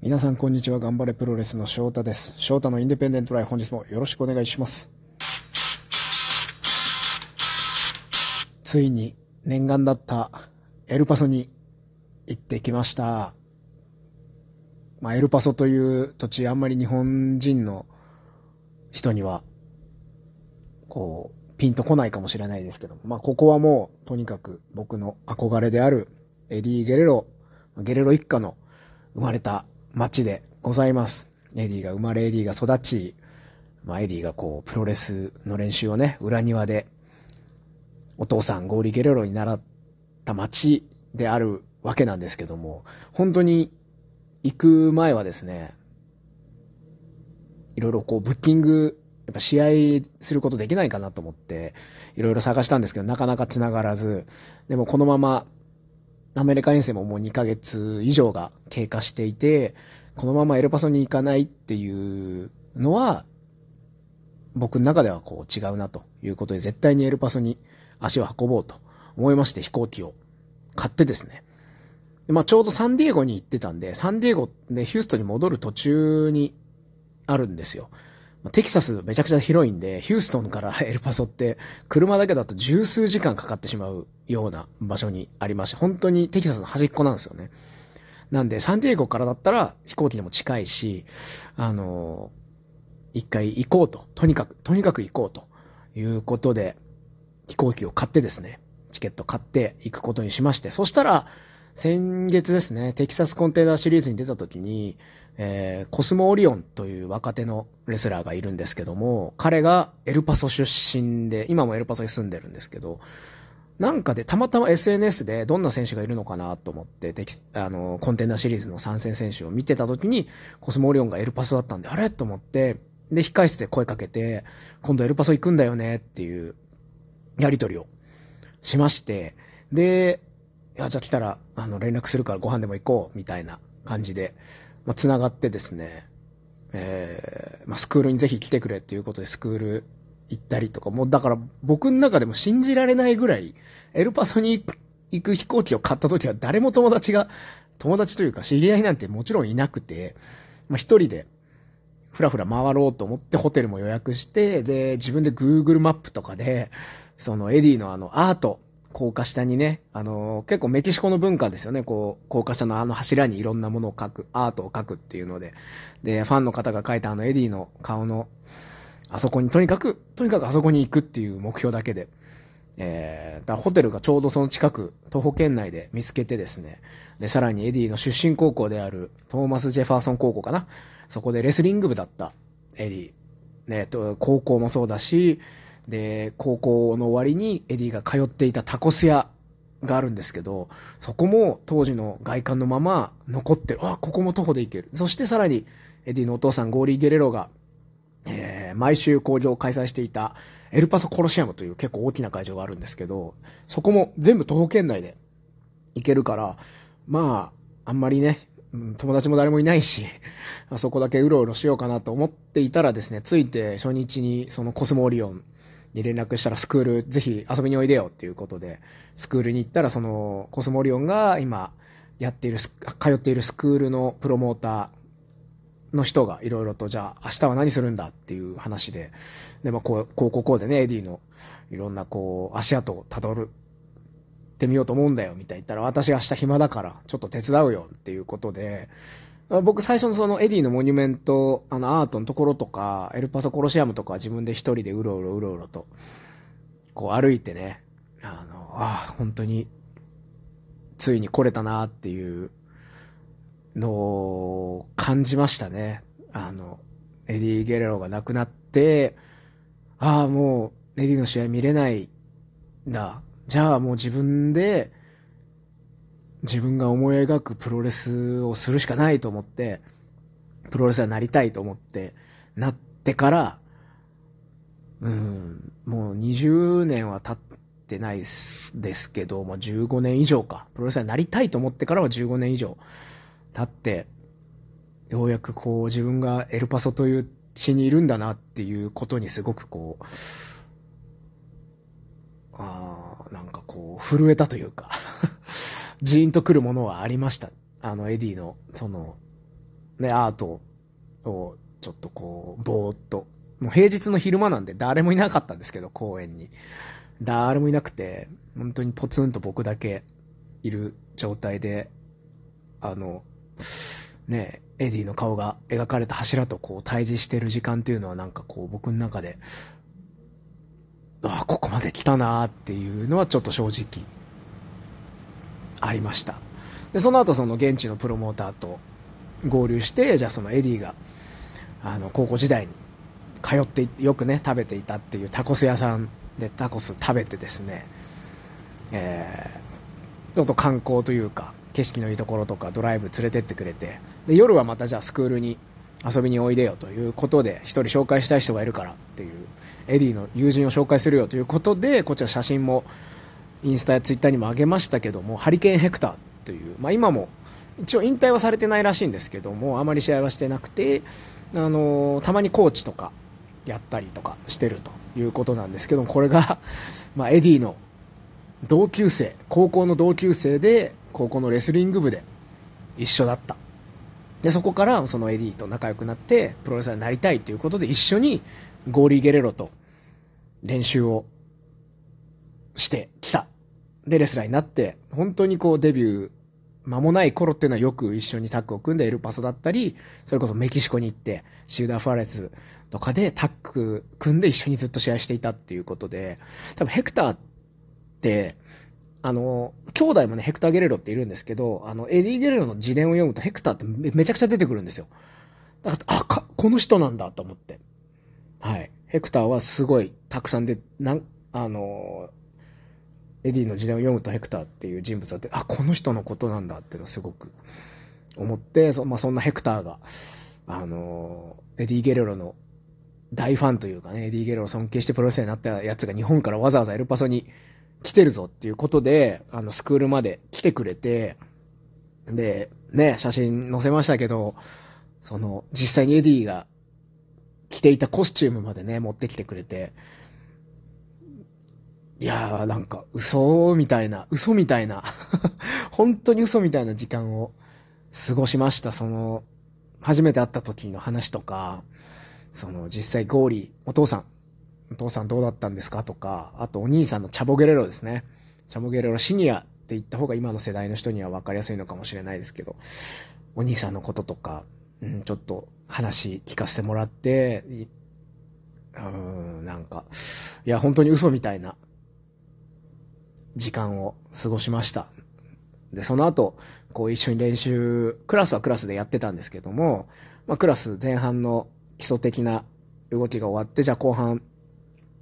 皆さんこんにちは。頑張れプロレスの翔太です。翔太のインディペンデントライ本日もよろしくお願いします。ついに念願だったエルパソに行ってきました。まあ、エルパソという土地あんまり日本人の人にはこうピンとこないかもしれないですけどまあ、ここはもうとにかく僕の憧れであるエディ・ゲレロ、ゲレロ一家の生まれた街でございます。エディが生まれ、エディが育ち、まあ、エディがこう、プロレスの練習をね、裏庭で、お父さん、ゴーリ・ゲレロに習った街であるわけなんですけども、本当に行く前はですね、いろいろこう、ブッキング、やっぱ試合することできないかなと思って、いろいろ探したんですけど、なかなか繋がらず、でもこのまま、アメリカ遠征ももう2ヶ月以上が経過していて、このままエルパソに行かないっていうのは、僕の中ではこう違うなということで、絶対にエルパソに足を運ぼうと思いまして飛行機を買ってですね。でまあちょうどサンディエゴに行ってたんで、サンディエゴでヒューストンに戻る途中にあるんですよ。テキサスめちゃくちゃ広いんで、ヒューストンから エルパソって車だけだと十数時間かかってしまうような場所にありまして、本当にテキサスの端っこなんですよね。なんで、サンディエゴからだったら飛行機でも近いし、あの一回行こうと。とにかく、とにかく行こうということで、飛行機を買ってですね、チケット買って行くことにしまして、そしたら、先月ですね、テキサスコンテナーシリーズに出た時に、えー、コスモオリオンという若手のレスラーがいるんですけども、彼がエルパソ出身で、今もエルパソに住んでるんですけど、なんかでたまたま SNS でどんな選手がいるのかなと思って、あの、コンテナシリーズの参戦選手を見てた時に、コスモオリオンがエルパソだったんで、あれ？と思って、で、控室で声かけて、今度エルパソ行くんだよねっていうやりとりをしまして、で、いや、じゃあ来たら、あの、連絡するからご飯でも行こう、みたいな感じで、まあ、繋がってですね、えー、まあ、スクールにぜひ来てくれっていうことでスクール行ったりとか、もうだから僕の中でも信じられないぐらい、エルパソに行く飛行機を買った時は誰も友達が、友達というか知り合いなんてもちろんいなくて、まあ、一人で、ふらふら回ろうと思ってホテルも予約して、で、自分で Google マップとかで、そのエディのあのアート、高架下にね、あの結構メキシコの文化ですよね、こう、高架下のあの柱にいろんなものを描く、アートを描くっていうので、で、ファンの方が描いたあのエディの顔の、あそこに、とにかく、とにかくあそこに行くっていう目標だけで、えー、だホテルがちょうどその近く、徒歩圏内で見つけてですね、で、さらにエディの出身高校である、トーマス・ジェファーソン高校かな。そこでレスリング部だったエディ。ね、と、高校もそうだし、で、高校の終わりにエディが通っていたタコス屋があるんですけど、そこも当時の外観のまま残ってる。あ、ここも徒歩で行ける。そしてさらに、エディのお父さんゴーリー・ゲレロが、えー、毎週興行を開催していたエルパソコロシアムという結構大きな会場があるんですけど、そこも全部徒歩圏内で行けるから、まあ、あんまりね、友達も誰もいないし、そこだけうろうろしようかなと思っていたらですね、ついて初日にそのコスモオリオンに連絡したらスクールぜひ遊びにおいでよっていうことで、スクールに行ったらそのコスモリオンが今やっている、通っているスクールのプロモーターの人がいろいろとじゃあ明日は何するんだっていう話で、で、まあこう、こうこうこうでね、エディのいろんなこう足跡をたどるってみようと思うんだよみたいに言ったら私明日暇だからちょっと手伝うよっていうことで、僕最初のそのエディのモニュメント、あのアートのところとか、エルパソコロシアムとか自分で一人でうろうろうろうろと、こう歩いてね、あの、ああ、本当に、ついに来れたなっていうのを感じましたね。あの、エディ・ゲレロが亡くなって、ああ、もう、エディの試合見れないんだ。じゃあもう自分で、自分が思い描くプロレスをするしかないと思って、プロレスラーになりたいと思って、なってから、うん、もう20年は経ってないですけど、もう15年以上か。プロレスラーになりたいと思ってからは15年以上経って、ようやくこう自分がエルパソという地にいるんだなっていうことにすごくこう、ああなんかこう、震えたというかジーンとくるものはありました。あの、エディの、その、ね、アートをちょっとこう、ぼーっと、もう平日の昼間なんで誰もいなかったんですけど、公園に。誰もいなくて、本当にポツンと僕だけいる状態で、あの、ね、エディの顔が描かれた柱とこう対峙してる時間っていうのはなんかこう僕の中で、ああ、ここまで来たなーっていうのはちょっと正直、ありました。で、その後その現地のプロモーターと合流して、じゃあそのエディが、あの、高校時代に通ってよくね、食べていたっていうタコス屋さんでタコス食べてですね、えー、ちょっと観光というか、景色のいいところとかドライブ連れてってくれて、で、夜はまたじゃあスクールに遊びにおいでよということで、一人紹介したい人がいるからっていう、エディの友人を紹介するよということで、こちら写真もインスタやツイッターにも上げましたけども、ハリケーンヘクターという、まあ今も一応引退はされてないらしいんですけども、あまり試合はしてなくて、あの、たまにコーチとかやったりとかしてるということなんですけど、これが、まあエディの同級生、高校の同級生で、高校のレスリング部で一緒だった。で、そこからそのエディと仲良くなって、プロレスラーになりたいということで一緒にゴーリー・ゲレロと練習をして。で、レスラーになって、本当にこうデビュー間もない頃っていうのはよく一緒にタッグを組んでエルパソだったり、それこそメキシコに行って、シューダー・ファレスとかでタッグ組んで一緒にずっと試合していたっていうことで、多分ヘクターって、あの、兄弟もね、ヘクター・ゲレロっているんですけど、あの、エディ・ゲレロの自伝を読むとヘクターってめちゃくちゃ出てくるんですよ。だから、あ、か、この人なんだと思って。はい。ヘクターはすごいたくさんで、なん、あの、エディの自伝を読むとヘクターっていう人物だって、あ、この人のことなんだっていうのすごく思って、そ,、まあ、そんなヘクターが、あの、エディ・ゲレロの大ファンというかね、エディ・ゲレロを尊敬してプロレスになったやつが日本からわざわざエルパソに来てるぞっていうことで、あの、スクールまで来てくれて、で、ね、写真載せましたけど、その、実際にエディが着ていたコスチュームまでね、持ってきてくれて、いやーなんか嘘みたいな、嘘みたいな 本当に嘘みたいな時間を過ごしました。その、初めて会った時の話とか、その実際ゴーリー、お父さん、お父さんどうだったんですか？とか、あとお兄さんのチャボゲレロですね。チャボゲレロシニアって言った方が今の世代の人には分かりやすいのかもしれないですけど、お兄さんのこととか、うん、ちょっと話聞かせてもらって、うん、なんか、いや、本当に嘘みたいな時間を過ごしました。で、その後、こう一緒に練習、クラスはクラスでやってたんですけども、まあクラス前半の基礎的な動きが終わって、じゃあ後半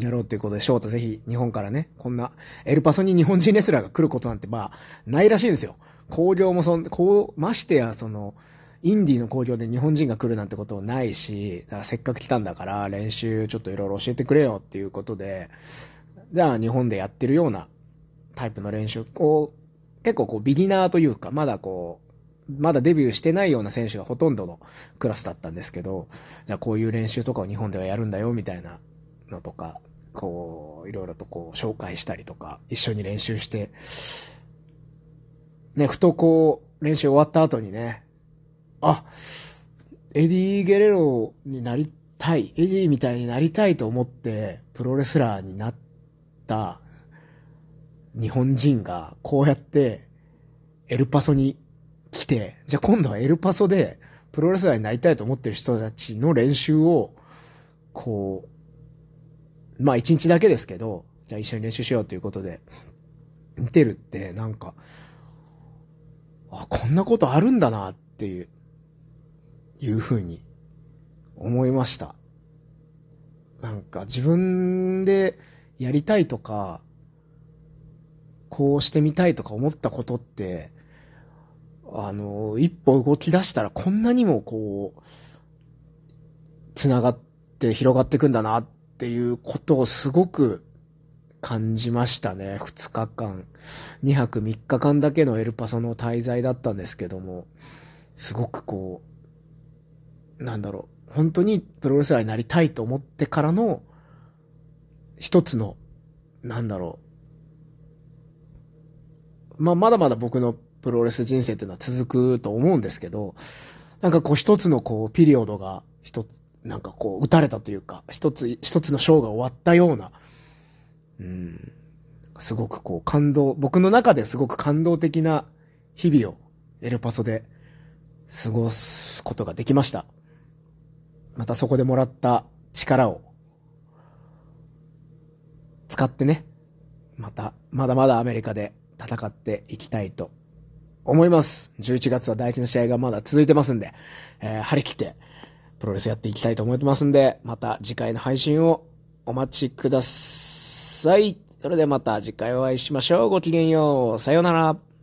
やろうということで、翔太ぜひ日本からね、こんな、エルパソに日本人レスラーが来ることなんてまあ、ないらしいんですよ。工業もそん、こう、ましてやその、インディーの工業で日本人が来るなんてことないし、せっかく来たんだから練習ちょっといろいろ教えてくれよっていうことで、じゃあ日本でやってるようなタイプの練習を、結構こうビギナーというか、まだこう、まだデビューしてないような選手がほとんどのクラスだったんですけど、じゃあこういう練習とかを日本ではやるんだよみたいなのとか、こう、いろいろとこう紹介したりとか、一緒に練習して、ね、ふとこう、練習終わった後にね、あ、エディ・ゲレロになりたい、エディみたいになりたいと思って、プロレスラーになった日本人がこうやってエルパソに来て、じゃあ今度はエルパソでプロレスラーになりたいと思ってる人たちの練習を、こう、まあ一日だけですけど、じゃあ一緒に練習しようということで、見てるってなんか、あ、こんなことあるんだなっていう、いうふうに思いました。なんか自分でやりたいとか、こうしてみたいとか思ったことって、あの、一歩動き出したらこんなにもこう、繋がって広がっていくんだなっていうことをすごく感じましたね。2日間。2泊3日間だけのエルパソの滞在だったんですけども、すごくこう、なんだろう、本当にプロレスラーになりたいと思ってからの、一つの、なんだろう、まあ、まだまだ僕のプロレス人生っていうのは続くと思うんですけど、なんかこう一つのこうピリオドが一つ、なんかこう打たれたというか、一つ、一つのショーが終わったような、うん、すごくこう感動、僕の中ですごく感動的な日々をエルパソで過ごすことができました。またそこでもらった力を使ってね、また、まだまだアメリカで戦っていきたいと思います。11月は大事な試合がまだ続いてますんで、えー、張り切ってプロレスやっていきたいと思ってますんで、また次回の配信をお待ちください。それではまた次回お会いしましょう。ごきげんよう。さようなら。